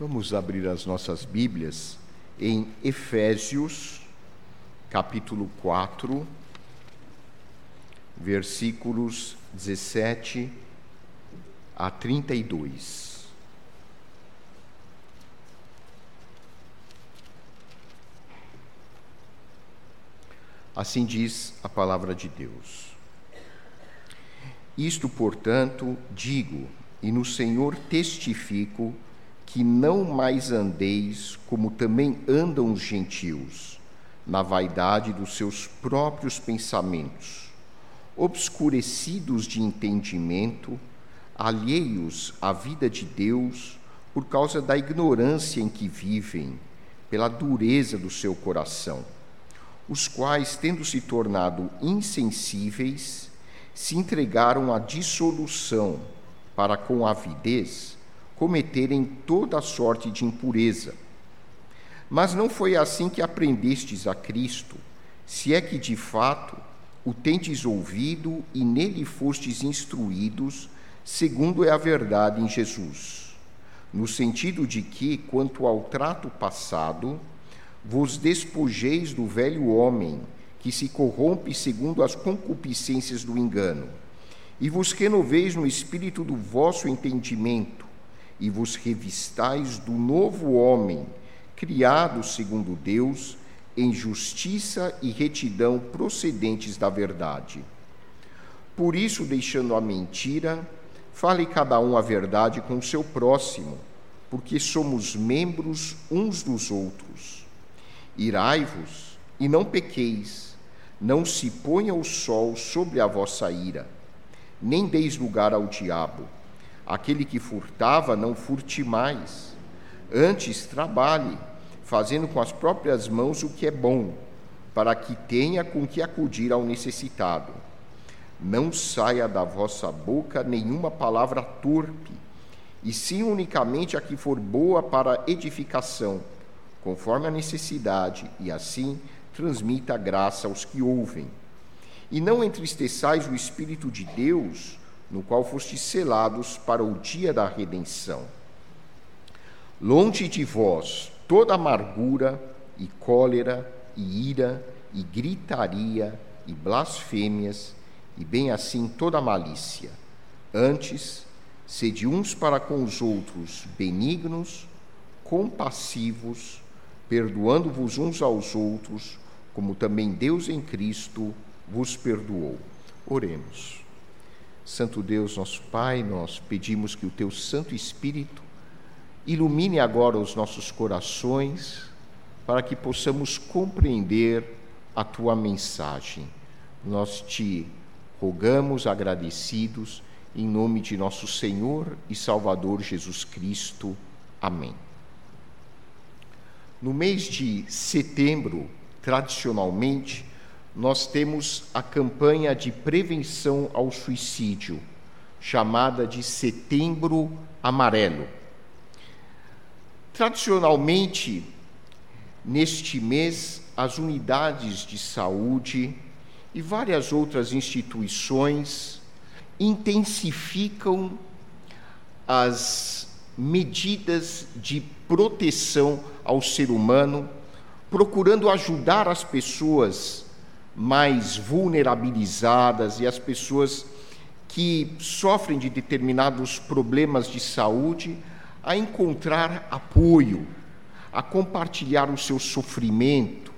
Vamos abrir as nossas Bíblias em Efésios, capítulo 4, versículos 17 a 32. Assim diz a palavra de Deus. Isto, portanto, digo, e no Senhor testifico, que não mais andeis como também andam os gentios, na vaidade dos seus próprios pensamentos, obscurecidos de entendimento, alheios à vida de Deus por causa da ignorância em que vivem, pela dureza do seu coração, os quais, tendo se tornado insensíveis, se entregaram à dissolução para com avidez cometerem toda sorte de impureza. Mas não foi assim que aprendestes a Cristo, se é que de fato o tendes ouvido e nele fostes instruídos, segundo é a verdade em Jesus. No sentido de que, quanto ao trato passado, vos despojeis do velho homem, que se corrompe segundo as concupiscências do engano, e vos renoveis no espírito do vosso entendimento e vos revistais do novo homem, criado segundo Deus, em justiça e retidão procedentes da verdade. Por isso, deixando a mentira, fale cada um a verdade com o seu próximo, porque somos membros uns dos outros. Irai-vos e não pequeis, não se ponha o sol sobre a vossa ira, nem deis lugar ao diabo Aquele que furtava, não furte mais. Antes, trabalhe, fazendo com as próprias mãos o que é bom, para que tenha com que acudir ao necessitado. Não saia da vossa boca nenhuma palavra torpe, e sim unicamente a que for boa para edificação, conforme a necessidade, e assim transmita graça aos que ouvem. E não entristeçais o Espírito de Deus, no qual fostes selados para o dia da redenção. Longe de vós toda amargura e cólera e ira e gritaria e blasfêmias e bem assim toda malícia. Antes, sede uns para com os outros benignos, compassivos, perdoando-vos uns aos outros, como também Deus em Cristo vos perdoou. Oremos. Santo Deus, nosso Pai, nós pedimos que o Teu Santo Espírito ilumine agora os nossos corações para que possamos compreender a Tua mensagem. Nós te rogamos agradecidos em nome de nosso Senhor e Salvador Jesus Cristo. Amém. No mês de setembro, tradicionalmente, nós temos a campanha de prevenção ao suicídio, chamada de Setembro Amarelo. Tradicionalmente, neste mês, as unidades de saúde e várias outras instituições intensificam as medidas de proteção ao ser humano, procurando ajudar as pessoas mais vulnerabilizadas e as pessoas que sofrem de determinados problemas de saúde a encontrar apoio, a compartilhar o seu sofrimento.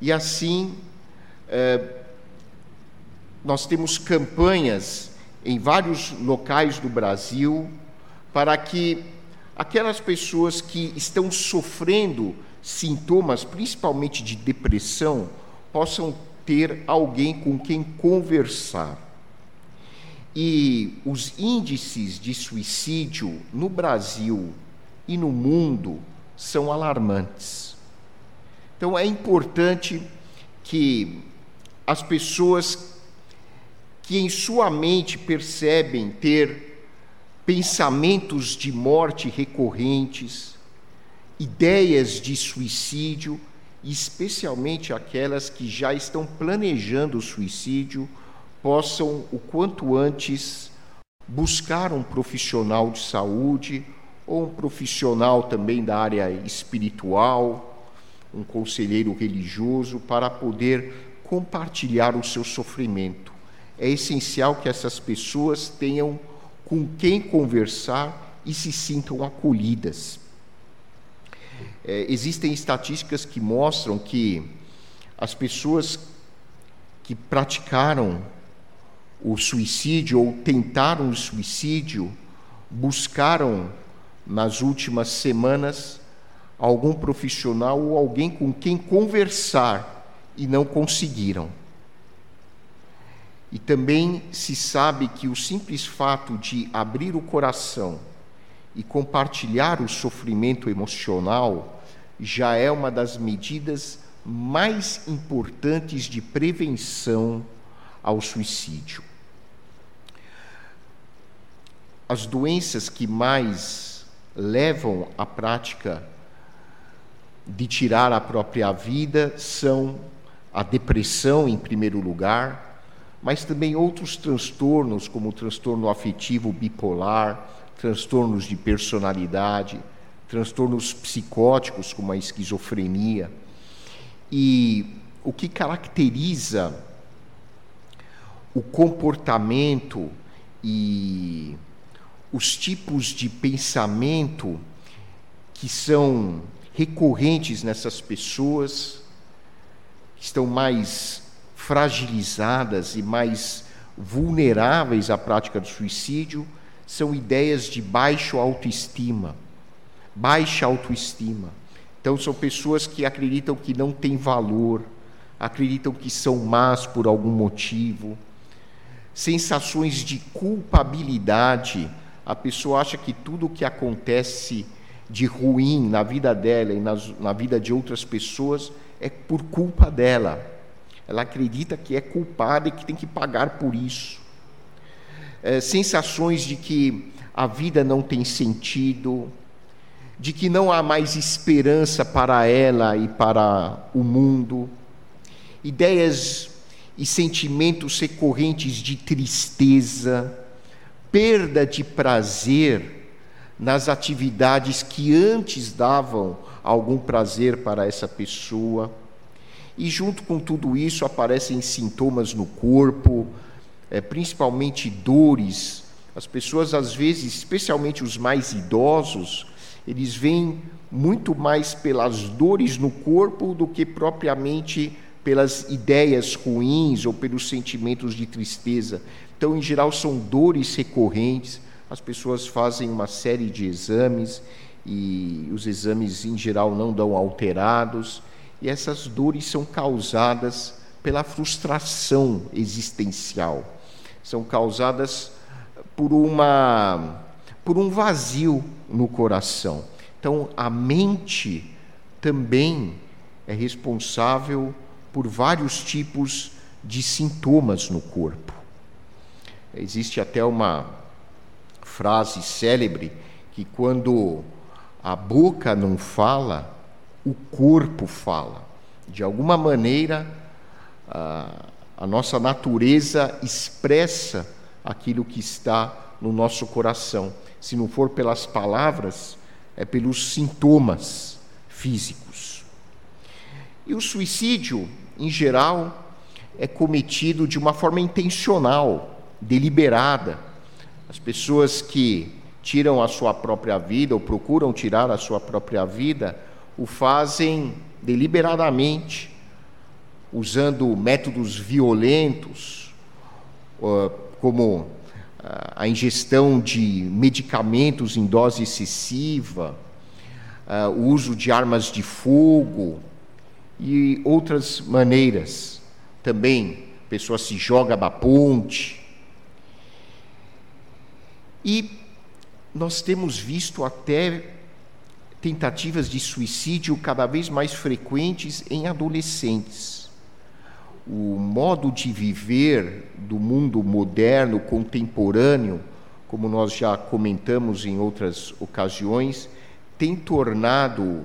E assim, eh, nós temos campanhas em vários locais do Brasil para que aquelas pessoas que estão sofrendo sintomas, principalmente de depressão, possam ter alguém com quem conversar. E os índices de suicídio no Brasil e no mundo são alarmantes. Então é importante que as pessoas que em sua mente percebem ter pensamentos de morte recorrentes, ideias de suicídio, especialmente aquelas que já estão planejando o suicídio, possam o quanto antes buscar um profissional de saúde ou um profissional também da área espiritual, um conselheiro religioso, para poder compartilhar o seu sofrimento. É essencial que essas pessoas tenham com quem conversar e se sintam acolhidas. É, existem estatísticas que mostram que as pessoas que praticaram o suicídio ou tentaram o suicídio buscaram nas últimas semanas algum profissional ou alguém com quem conversar e não conseguiram. E também se sabe que o simples fato de abrir o coração e compartilhar o sofrimento emocional já é uma das medidas mais importantes de prevenção ao suicídio. As doenças que mais levam à prática de tirar a própria vida são a depressão, em primeiro lugar, mas também outros transtornos, como o transtorno afetivo bipolar, transtornos de personalidade, transtornos psicóticos, como a esquizofrenia. E o que caracteriza o comportamento e os tipos de pensamento que são recorrentes nessas pessoas, que estão mais fragilizadas e mais vulneráveis à prática do suicídio, são ideias de baixa autoestima. Baixa autoestima. Então, são pessoas que acreditam que não têm valor, acreditam que são más por algum motivo. Sensações de culpabilidade. A pessoa acha que tudo o que acontece de ruim na vida dela e nas, na vida de outras pessoas é por culpa dela. Ela acredita que é culpada e que tem que pagar por isso. É, sensações de que a vida não tem sentido, de que não há mais esperança para ela e para o mundo. Ideias e sentimentos recorrentes de tristeza, perda de prazer nas atividades que antes davam algum prazer para essa pessoa. E junto com tudo isso aparecem sintomas no corpo, é, principalmente dores. As pessoas, às vezes, especialmente os mais idosos, eles vêm muito mais pelas dores no corpo do que propriamente pelas ideias ruins ou pelos sentimentos de tristeza. Então, em geral, são dores recorrentes as pessoas fazem uma série de exames e os exames em geral não dão alterados, e essas dores são causadas pela frustração existencial. São causadas por uma por um vazio no coração. Então, a mente também é responsável por vários tipos de sintomas no corpo. Existe até uma frase célebre que quando a boca não fala, o corpo fala. De alguma maneira, a, a nossa natureza expressa aquilo que está no nosso coração. Se não for pelas palavras, é pelos sintomas físicos. E o suicídio, em geral, é cometido de uma forma intencional, deliberada as pessoas que tiram a sua própria vida ou procuram tirar a sua própria vida o fazem deliberadamente, usando métodos violentos, como a ingestão de medicamentos em dose excessiva, o uso de armas de fogo e outras maneiras. Também, a pessoa se joga da ponte, e nós temos visto até tentativas de suicídio cada vez mais frequentes em adolescentes. O modo de viver do mundo moderno, contemporâneo, como nós já comentamos em outras ocasiões, tem tornado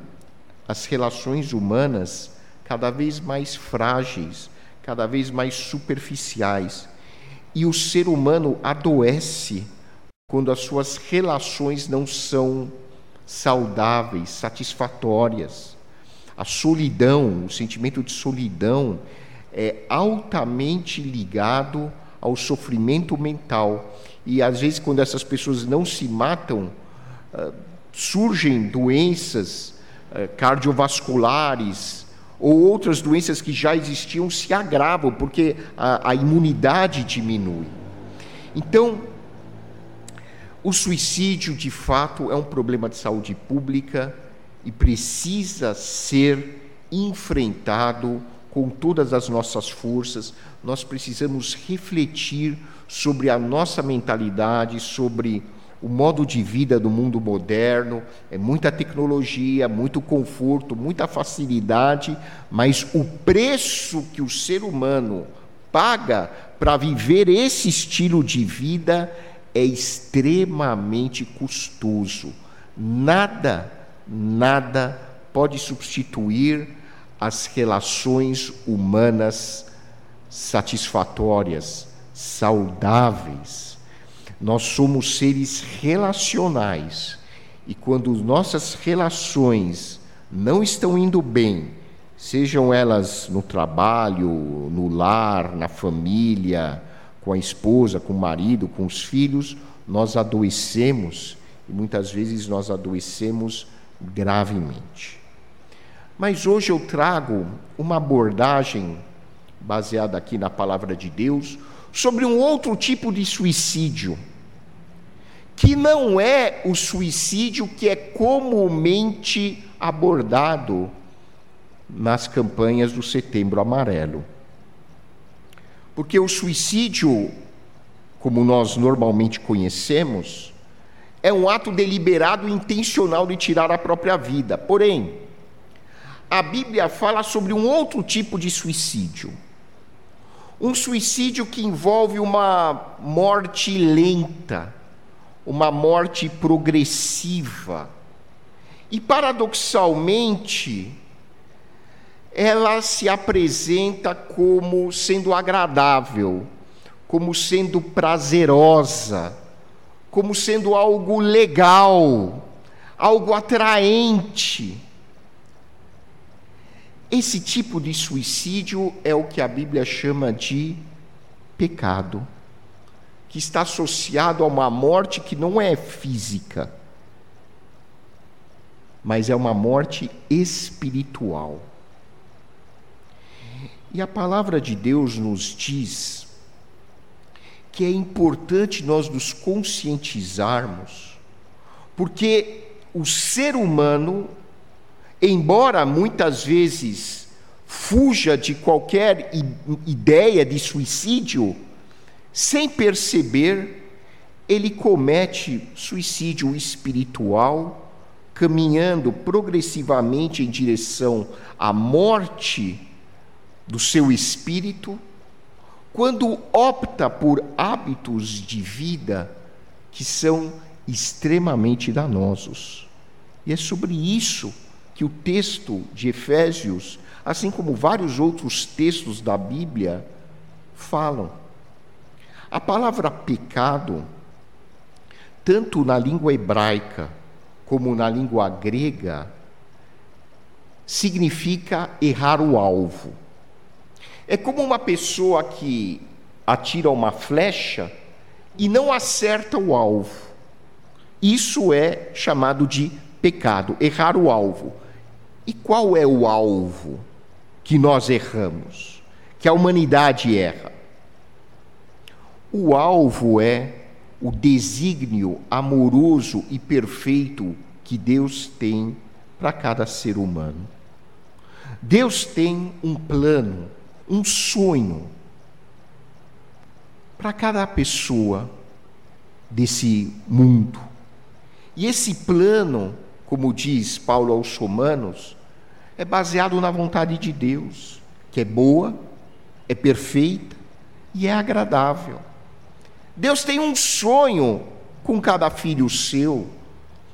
as relações humanas cada vez mais frágeis, cada vez mais superficiais. E o ser humano adoece quando as suas relações não são saudáveis, satisfatórias. A solidão, o sentimento de solidão, é altamente ligado ao sofrimento mental. E às vezes, quando essas pessoas não se matam, uh, surgem doenças uh, cardiovasculares ou outras doenças que já existiam se agravam, porque a, a imunidade diminui. Então, o suicídio, de fato, é um problema de saúde pública e precisa ser enfrentado com todas as nossas forças. Nós precisamos refletir sobre a nossa mentalidade, sobre o modo de vida do mundo moderno. É muita tecnologia, muito conforto, muita facilidade, mas o preço que o ser humano paga para viver esse estilo de vida é extremamente custoso. Nada, nada pode substituir as relações humanas satisfatórias, saudáveis. Nós somos seres relacionais e quando nossas relações não estão indo bem, sejam elas no trabalho, no lar, na família, com a esposa, com o marido, com os filhos, nós adoecemos e muitas vezes nós adoecemos gravemente. Mas hoje eu trago uma abordagem baseada aqui na palavra de Deus sobre um outro tipo de suicídio, que não é o suicídio que é comumente abordado nas campanhas do Setembro Amarelo. Porque o suicídio, como nós normalmente conhecemos, é um ato deliberado e intencional de tirar a própria vida. Porém, a Bíblia fala sobre um outro tipo de suicídio. Um suicídio que envolve uma morte lenta, uma morte progressiva. E paradoxalmente, ela se apresenta como sendo agradável, como sendo prazerosa, como sendo algo legal, algo atraente. Esse tipo de suicídio é o que a Bíblia chama de pecado, que está associado a uma morte que não é física, mas é uma morte espiritual. E a palavra de Deus nos diz que é importante nós nos conscientizarmos, porque o ser humano, embora muitas vezes fuja de qualquer ideia de suicídio, sem perceber, ele comete suicídio espiritual, caminhando progressivamente em direção à morte do seu espírito, quando opta por hábitos de vida que são extremamente danosos. E é sobre isso que o texto de Efésios, assim como vários outros textos da Bíblia, falam. A palavra pecado, tanto na língua hebraica como na língua grega, significa errar o alvo. É como uma pessoa que atira uma flecha e não acerta o alvo. Isso é chamado de pecado, errar o alvo. E qual é o alvo que nós erramos? Que a humanidade erra? O alvo é o desígnio amoroso e perfeito que Deus tem para cada ser humano. Deus tem um plano um sonho para cada pessoa desse mundo. E esse plano, como diz Paulo aos Romanos, é baseado na vontade de Deus, que é boa, é perfeita e é agradável. Deus tem um sonho com cada filho seu.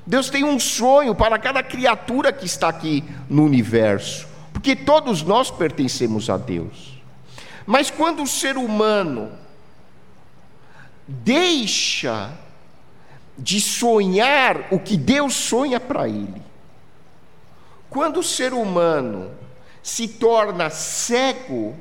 Deus tem um sonho para cada criatura que está aqui no universo porque todos nós pertencemos a Deus. Mas quando o ser humano deixa de sonhar o que Deus sonha para ele. Quando o ser humano se torna cego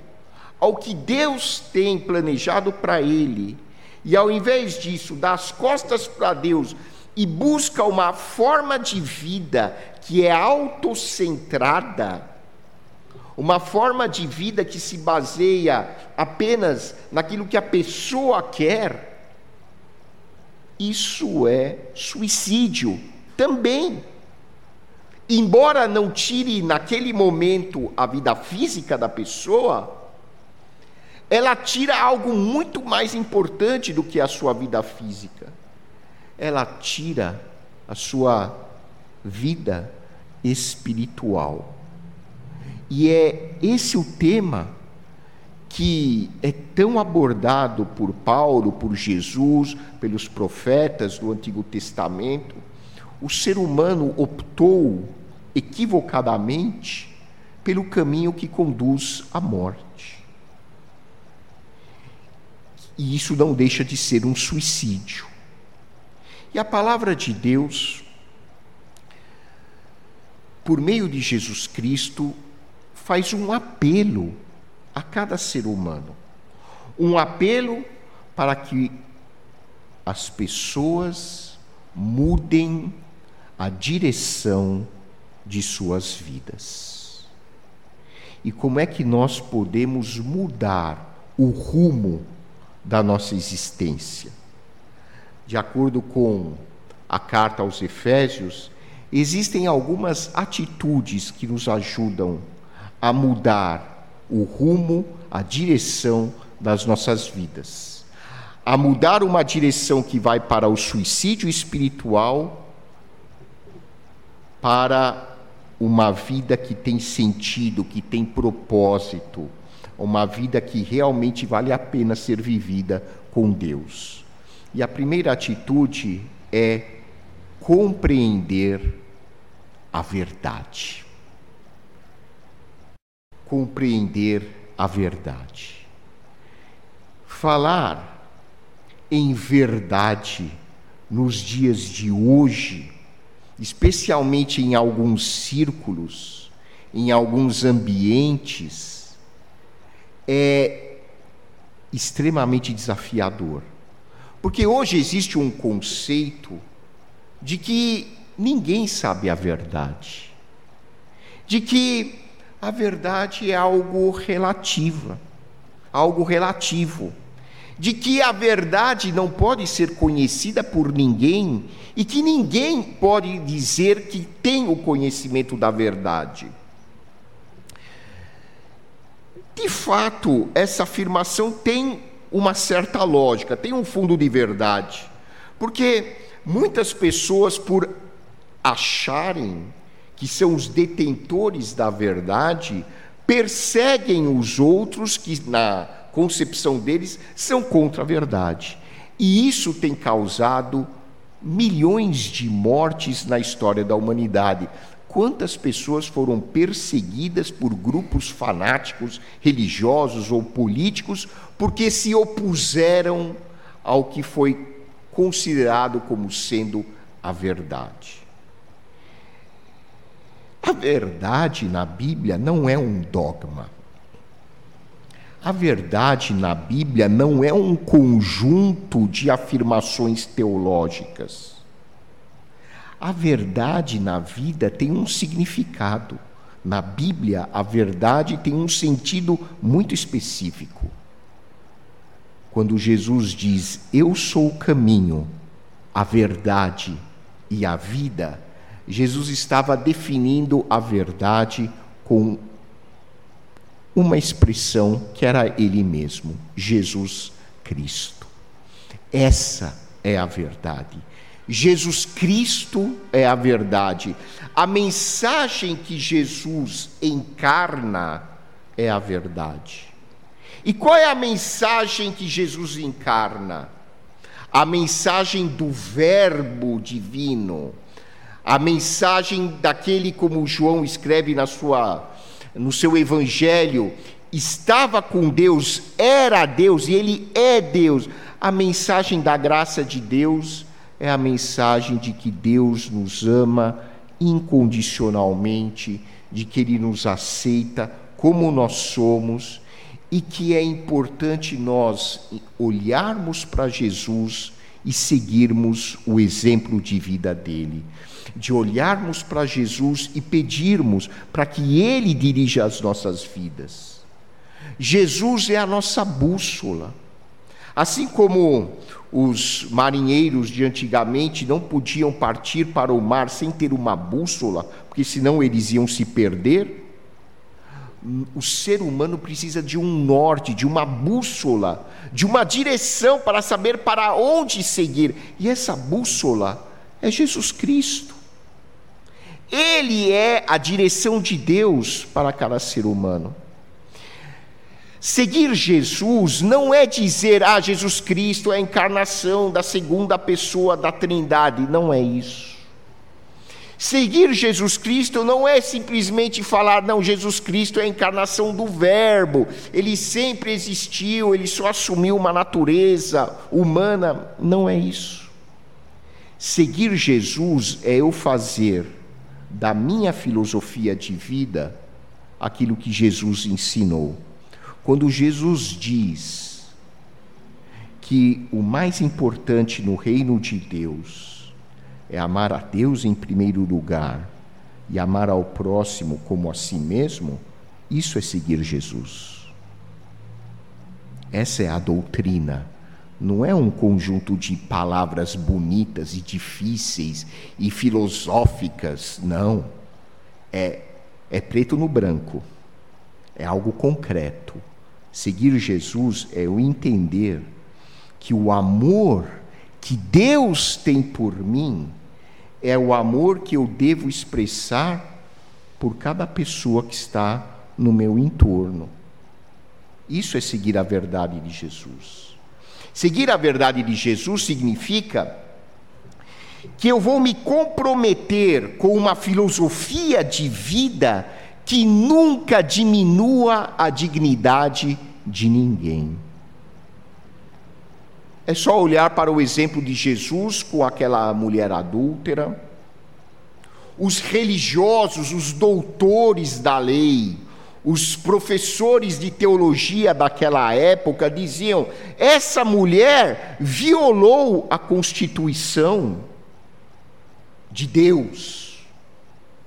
ao que Deus tem planejado para ele, e ao invés disso dá as costas para Deus e busca uma forma de vida que é autocentrada, uma forma de vida que se baseia apenas naquilo que a pessoa quer, isso é suicídio também. Embora não tire naquele momento a vida física da pessoa, ela tira algo muito mais importante do que a sua vida física. Ela tira a sua vida espiritual. E é esse o tema que é tão abordado por Paulo, por Jesus, pelos profetas do Antigo Testamento, o ser humano optou equivocadamente pelo caminho que conduz à morte. E isso não deixa de ser um suicídio. E a palavra de Deus, por meio de Jesus Cristo, faz um apelo a cada ser humano. Um apelo para que as pessoas mudem a direção de suas vidas. E como é que nós podemos mudar o rumo da nossa existência? De acordo com a carta aos Efésios, existem algumas atitudes que nos ajudam a mudar o rumo, a direção das nossas vidas. A mudar uma direção que vai para o suicídio espiritual, para uma vida que tem sentido, que tem propósito, uma vida que realmente vale a pena ser vivida com Deus. E a primeira atitude é compreender a verdade compreender a verdade. Falar em verdade nos dias de hoje, especialmente em alguns círculos, em alguns ambientes, é extremamente desafiador. Porque hoje existe um conceito de que ninguém sabe a verdade, de que a verdade é algo relativa, algo relativo, de que a verdade não pode ser conhecida por ninguém e que ninguém pode dizer que tem o conhecimento da verdade. De fato, essa afirmação tem uma certa lógica, tem um fundo de verdade, porque muitas pessoas, por acharem que são os detentores da verdade, perseguem os outros que, na concepção deles, são contra a verdade. E isso tem causado milhões de mortes na história da humanidade. Quantas pessoas foram perseguidas por grupos fanáticos, religiosos ou políticos, porque se opuseram ao que foi considerado como sendo a verdade? A verdade na Bíblia não é um dogma. A verdade na Bíblia não é um conjunto de afirmações teológicas. A verdade na vida tem um significado. Na Bíblia, a verdade tem um sentido muito específico. Quando Jesus diz: Eu sou o caminho, a verdade e a vida, Jesus estava definindo a verdade com uma expressão que era ele mesmo, Jesus Cristo. Essa é a verdade. Jesus Cristo é a verdade. A mensagem que Jesus encarna é a verdade. E qual é a mensagem que Jesus encarna? A mensagem do Verbo divino a mensagem daquele como João escreve na sua no seu evangelho, estava com Deus, era Deus e ele é Deus. A mensagem da graça de Deus é a mensagem de que Deus nos ama incondicionalmente, de que Ele nos aceita como nós somos e que é importante nós olharmos para Jesus e seguirmos o exemplo de vida dele, de olharmos para Jesus e pedirmos para que ele dirija as nossas vidas. Jesus é a nossa bússola. Assim como os marinheiros de antigamente não podiam partir para o mar sem ter uma bússola, porque senão eles iam se perder, o ser humano precisa de um norte, de uma bússola, de uma direção para saber para onde seguir. E essa bússola é Jesus Cristo. Ele é a direção de Deus para cada ser humano. Seguir Jesus não é dizer, ah, Jesus Cristo é a encarnação da segunda pessoa da Trindade. Não é isso. Seguir Jesus Cristo não é simplesmente falar, não, Jesus Cristo é a encarnação do Verbo, ele sempre existiu, ele só assumiu uma natureza humana. Não é isso. Seguir Jesus é eu fazer da minha filosofia de vida aquilo que Jesus ensinou. Quando Jesus diz que o mais importante no reino de Deus é amar a Deus em primeiro lugar e amar ao próximo como a si mesmo, isso é seguir Jesus. Essa é a doutrina. Não é um conjunto de palavras bonitas e difíceis e filosóficas, não. É, é preto no branco. É algo concreto. Seguir Jesus é o entender que o amor que Deus tem por mim é o amor que eu devo expressar por cada pessoa que está no meu entorno. Isso é seguir a verdade de Jesus. Seguir a verdade de Jesus significa que eu vou me comprometer com uma filosofia de vida que nunca diminua a dignidade de ninguém. É só olhar para o exemplo de Jesus com aquela mulher adúltera. Os religiosos, os doutores da lei, os professores de teologia daquela época diziam: essa mulher violou a constituição de Deus.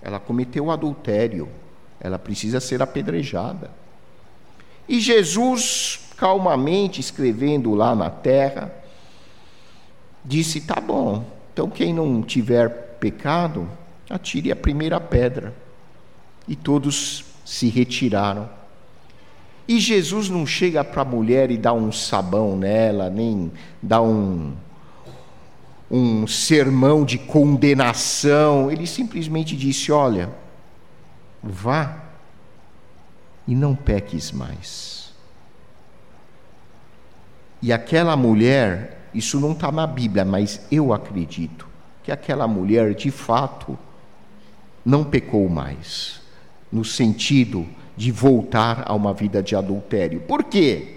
Ela cometeu adultério. Ela precisa ser apedrejada. E Jesus calmamente escrevendo lá na terra, disse: Tá bom, então quem não tiver pecado, atire a primeira pedra. E todos se retiraram. E Jesus não chega para a mulher e dá um sabão nela, nem dá um, um sermão de condenação. Ele simplesmente disse: Olha, vá e não peques mais. E aquela mulher, isso não está na Bíblia, mas eu acredito que aquela mulher, de fato, não pecou mais, no sentido de voltar a uma vida de adultério. Por quê?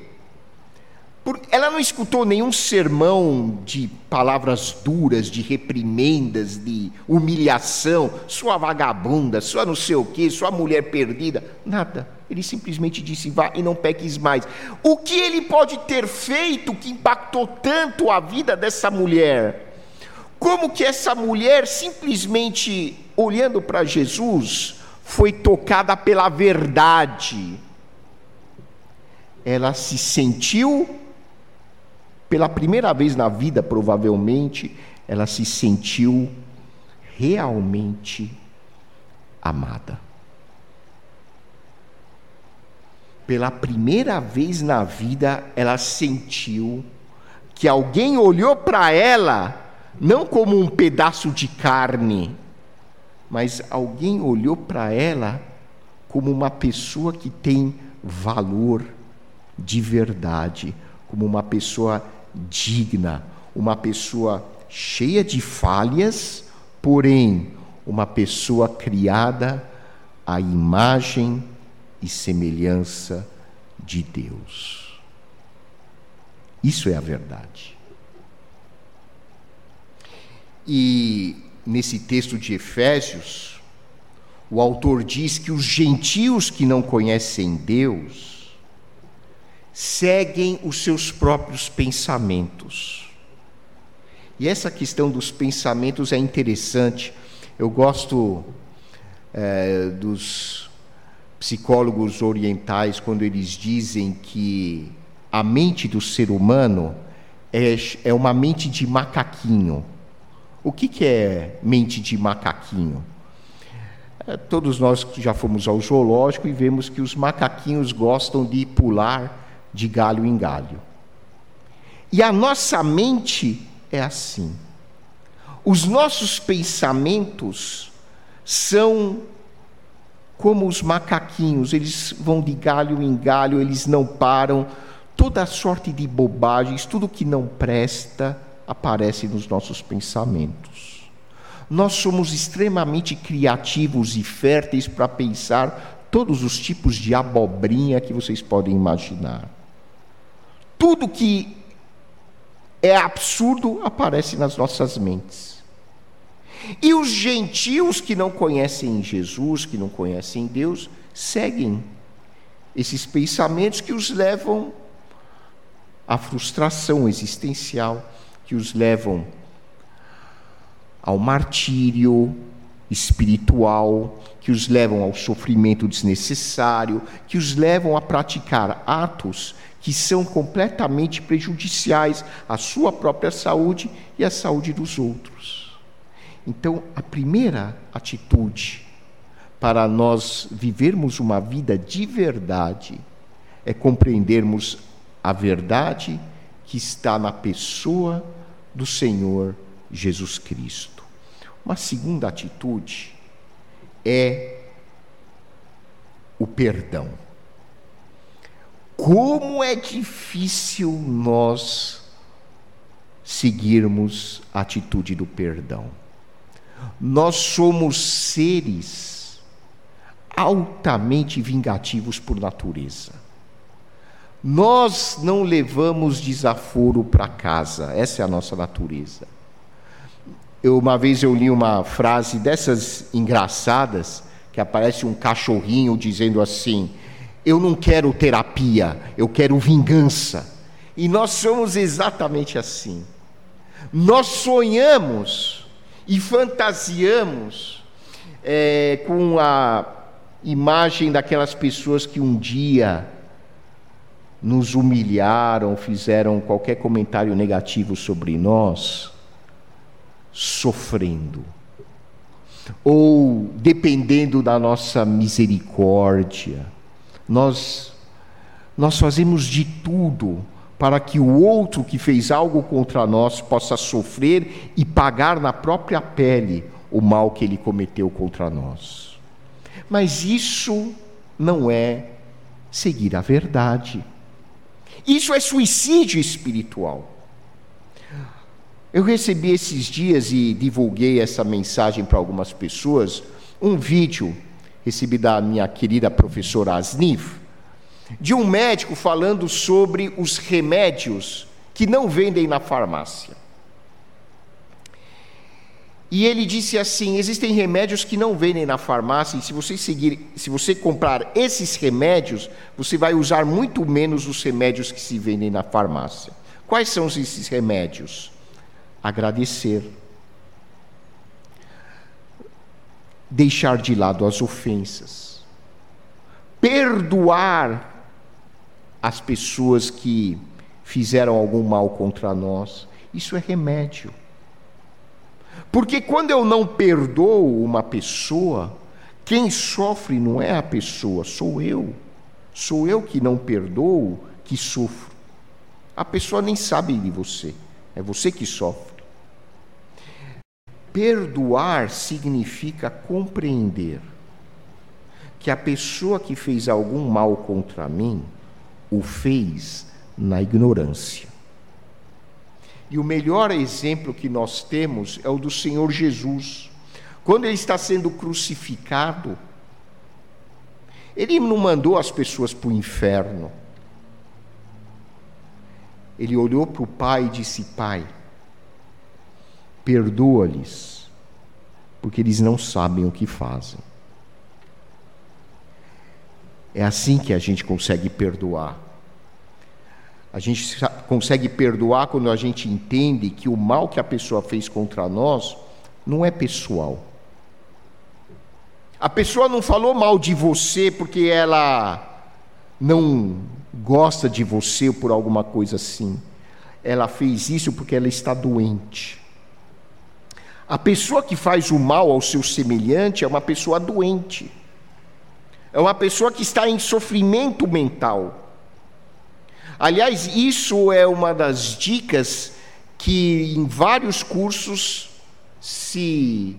Porque ela não escutou nenhum sermão de palavras duras, de reprimendas, de humilhação, sua vagabunda, sua não sei o quê, sua mulher perdida, nada. Ele simplesmente disse: vá e não peques mais. O que ele pode ter feito que impactou tanto a vida dessa mulher? Como que essa mulher, simplesmente olhando para Jesus, foi tocada pela verdade? Ela se sentiu pela primeira vez na vida, provavelmente, ela se sentiu realmente amada. Pela primeira vez na vida, ela sentiu que alguém olhou para ela não como um pedaço de carne, mas alguém olhou para ela como uma pessoa que tem valor de verdade, como uma pessoa digna, uma pessoa cheia de falhas, porém uma pessoa criada à imagem e semelhança de Deus. Isso é a verdade. E nesse texto de Efésios, o autor diz que os gentios que não conhecem Deus seguem os seus próprios pensamentos. E essa questão dos pensamentos é interessante. Eu gosto é, dos psicólogos orientais quando eles dizem que a mente do ser humano é, é uma mente de macaquinho. O que, que é mente de macaquinho? É, todos nós já fomos ao zoológico e vemos que os macaquinhos gostam de pular de galho em galho. E a nossa mente é assim. Os nossos pensamentos são como os macaquinhos, eles vão de galho em galho, eles não param. Toda sorte de bobagens, tudo que não presta, aparece nos nossos pensamentos. Nós somos extremamente criativos e férteis para pensar todos os tipos de abobrinha que vocês podem imaginar. Tudo que é absurdo aparece nas nossas mentes. E os gentios que não conhecem Jesus, que não conhecem Deus, seguem esses pensamentos que os levam à frustração existencial, que os levam ao martírio espiritual, que os levam ao sofrimento desnecessário, que os levam a praticar atos que são completamente prejudiciais à sua própria saúde e à saúde dos outros. Então, a primeira atitude para nós vivermos uma vida de verdade é compreendermos a verdade que está na pessoa do Senhor Jesus Cristo. Uma segunda atitude é o perdão. Como é difícil nós seguirmos a atitude do perdão. Nós somos seres altamente vingativos por natureza. Nós não levamos desaforo para casa, essa é a nossa natureza. Eu, uma vez eu li uma frase dessas engraçadas, que aparece um cachorrinho dizendo assim: Eu não quero terapia, eu quero vingança. E nós somos exatamente assim. Nós sonhamos e fantasiamos é, com a imagem daquelas pessoas que um dia nos humilharam, fizeram qualquer comentário negativo sobre nós, sofrendo, ou dependendo da nossa misericórdia. Nós, nós fazemos de tudo para que o outro que fez algo contra nós possa sofrer e pagar na própria pele o mal que ele cometeu contra nós. Mas isso não é seguir a verdade. Isso é suicídio espiritual. Eu recebi esses dias e divulguei essa mensagem para algumas pessoas, um vídeo recebi da minha querida professora Asnif, de um médico falando sobre os remédios que não vendem na farmácia. E ele disse assim: existem remédios que não vendem na farmácia, e se você seguir, se você comprar esses remédios, você vai usar muito menos os remédios que se vendem na farmácia. Quais são esses remédios? Agradecer. Deixar de lado as ofensas. Perdoar as pessoas que fizeram algum mal contra nós. Isso é remédio. Porque quando eu não perdoo uma pessoa, quem sofre não é a pessoa, sou eu. Sou eu que não perdoo, que sofro. A pessoa nem sabe de você, é você que sofre. Perdoar significa compreender que a pessoa que fez algum mal contra mim o fez na ignorância. E o melhor exemplo que nós temos é o do Senhor Jesus. Quando ele está sendo crucificado, ele não mandou as pessoas para o inferno. Ele olhou para o Pai e disse: Pai, perdoa-lhes, porque eles não sabem o que fazem. É assim que a gente consegue perdoar. A gente consegue perdoar quando a gente entende que o mal que a pessoa fez contra nós não é pessoal. A pessoa não falou mal de você porque ela não gosta de você ou por alguma coisa assim. Ela fez isso porque ela está doente. A pessoa que faz o mal ao seu semelhante é uma pessoa doente. É uma pessoa que está em sofrimento mental. Aliás, isso é uma das dicas que em vários cursos se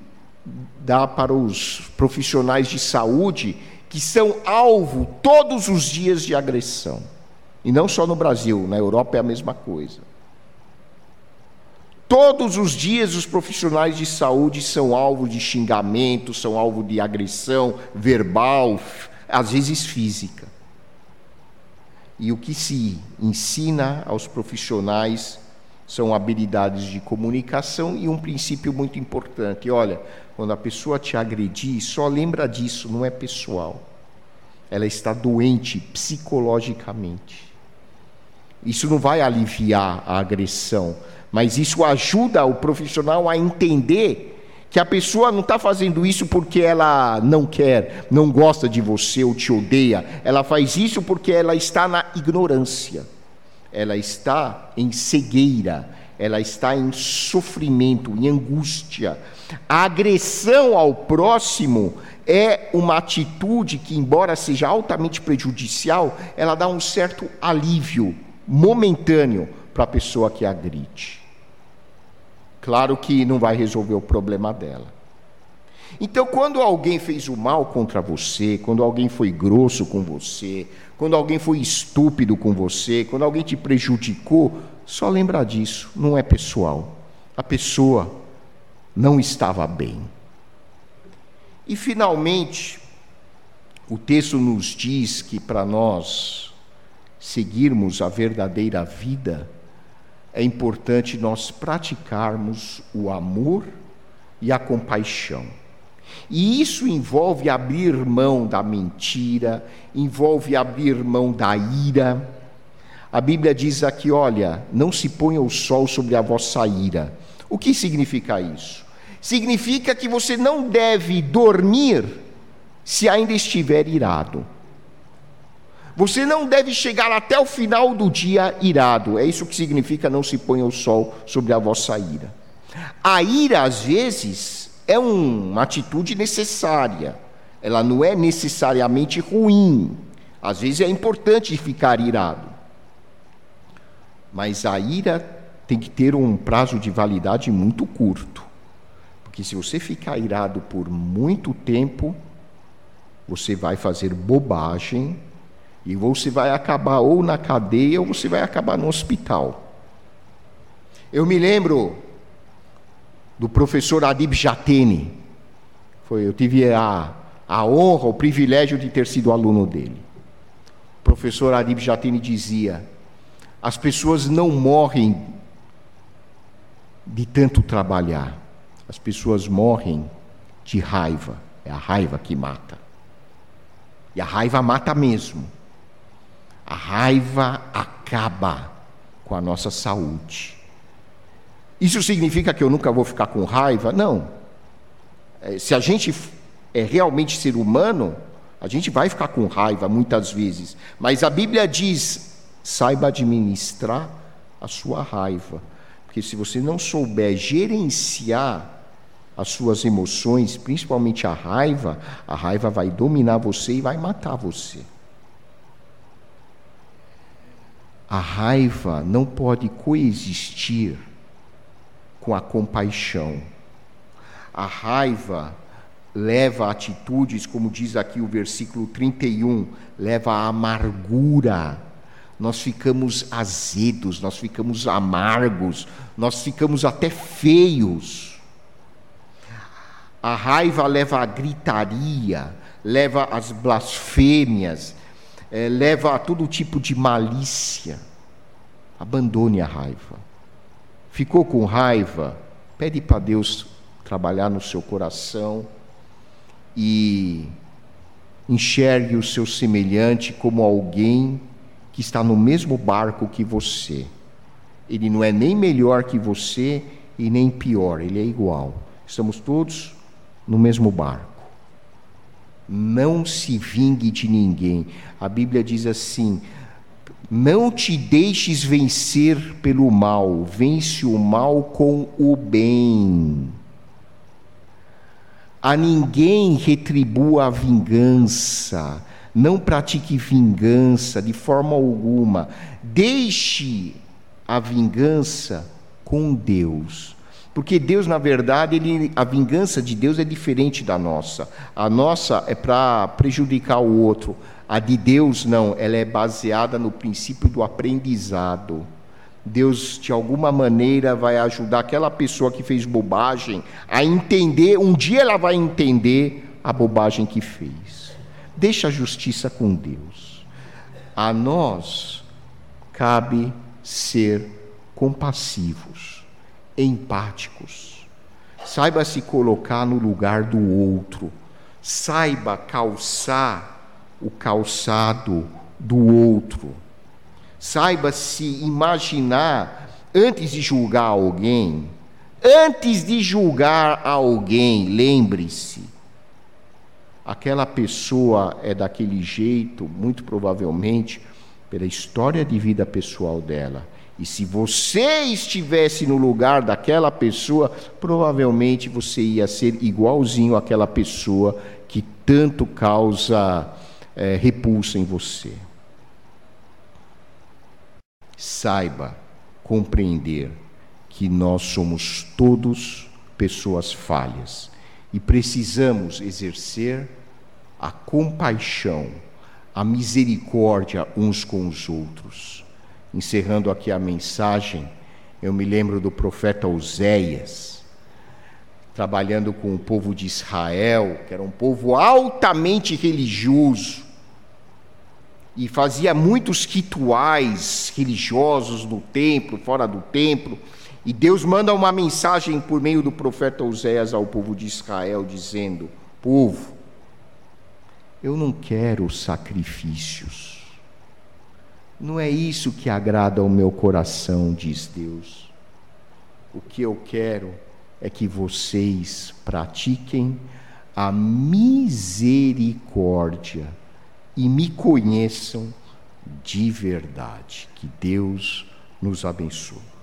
dá para os profissionais de saúde que são alvo todos os dias de agressão. E não só no Brasil, na Europa é a mesma coisa. Todos os dias os profissionais de saúde são alvo de xingamento, são alvo de agressão verbal, às vezes física. E o que se ensina aos profissionais são habilidades de comunicação e um princípio muito importante. Olha, quando a pessoa te agredir, só lembra disso, não é pessoal. Ela está doente psicologicamente. Isso não vai aliviar a agressão, mas isso ajuda o profissional a entender que a pessoa não está fazendo isso porque ela não quer, não gosta de você ou te odeia. Ela faz isso porque ela está na ignorância, ela está em cegueira, ela está em sofrimento, em angústia. A agressão ao próximo é uma atitude que, embora seja altamente prejudicial, ela dá um certo alívio momentâneo para a pessoa que agride. Claro que não vai resolver o problema dela. Então, quando alguém fez o mal contra você, quando alguém foi grosso com você, quando alguém foi estúpido com você, quando alguém te prejudicou, só lembra disso, não é pessoal. A pessoa não estava bem. E finalmente, o texto nos diz que para nós seguirmos a verdadeira vida, é importante nós praticarmos o amor e a compaixão. E isso envolve abrir mão da mentira, envolve abrir mão da ira. A Bíblia diz aqui: olha, não se ponha o sol sobre a vossa ira. O que significa isso? Significa que você não deve dormir se ainda estiver irado. Você não deve chegar até o final do dia irado. É isso que significa não se ponha o sol sobre a vossa ira. A ira, às vezes, é uma atitude necessária. Ela não é necessariamente ruim. Às vezes é importante ficar irado. Mas a ira tem que ter um prazo de validade muito curto. Porque se você ficar irado por muito tempo, você vai fazer bobagem e você vai acabar ou na cadeia ou você vai acabar no hospital. Eu me lembro do professor Adib Jatene. Foi, eu tive a, a honra, o privilégio de ter sido aluno dele. O professor Adib Jatene dizia: as pessoas não morrem de tanto trabalhar, as pessoas morrem de raiva. É a raiva que mata. E a raiva mata mesmo. A raiva acaba com a nossa saúde. Isso significa que eu nunca vou ficar com raiva? Não. É, se a gente é realmente ser humano, a gente vai ficar com raiva muitas vezes. Mas a Bíblia diz: saiba administrar a sua raiva. Porque se você não souber gerenciar as suas emoções, principalmente a raiva, a raiva vai dominar você e vai matar você. A raiva não pode coexistir com a compaixão. A raiva leva a atitudes, como diz aqui o versículo 31, leva a amargura. Nós ficamos azedos, nós ficamos amargos, nós ficamos até feios. A raiva leva à gritaria, leva às blasfêmias, é, leva a todo tipo de malícia. Abandone a raiva. Ficou com raiva? Pede para Deus trabalhar no seu coração e enxergue o seu semelhante como alguém que está no mesmo barco que você. Ele não é nem melhor que você e nem pior, ele é igual. Estamos todos no mesmo barco. Não se vingue de ninguém. A Bíblia diz assim: não te deixes vencer pelo mal, vence o mal com o bem. A ninguém retribua a vingança, não pratique vingança de forma alguma. Deixe a vingança com Deus. Porque Deus, na verdade, ele, a vingança de Deus é diferente da nossa. A nossa é para prejudicar o outro. A de Deus, não, ela é baseada no princípio do aprendizado. Deus, de alguma maneira, vai ajudar aquela pessoa que fez bobagem a entender, um dia ela vai entender a bobagem que fez. Deixa a justiça com Deus. A nós cabe ser compassivos, empáticos. Saiba se colocar no lugar do outro. Saiba calçar o calçado do outro Saiba se imaginar antes de julgar alguém. Antes de julgar alguém, lembre-se, aquela pessoa é daquele jeito, muito provavelmente, pela história de vida pessoal dela. E se você estivesse no lugar daquela pessoa, provavelmente você ia ser igualzinho àquela pessoa que tanto causa é, repulsa em você saiba compreender que nós somos todos pessoas falhas e precisamos exercer a compaixão, a misericórdia uns com os outros. Encerrando aqui a mensagem, eu me lembro do profeta Oséias, trabalhando com o povo de Israel, que era um povo altamente religioso, e fazia muitos rituais religiosos no templo, fora do templo. E Deus manda uma mensagem por meio do profeta Oséias ao povo de Israel, dizendo: Povo, eu não quero sacrifícios. Não é isso que agrada ao meu coração, diz Deus. O que eu quero é que vocês pratiquem a misericórdia e me conheçam de verdade. Que Deus nos abençoe.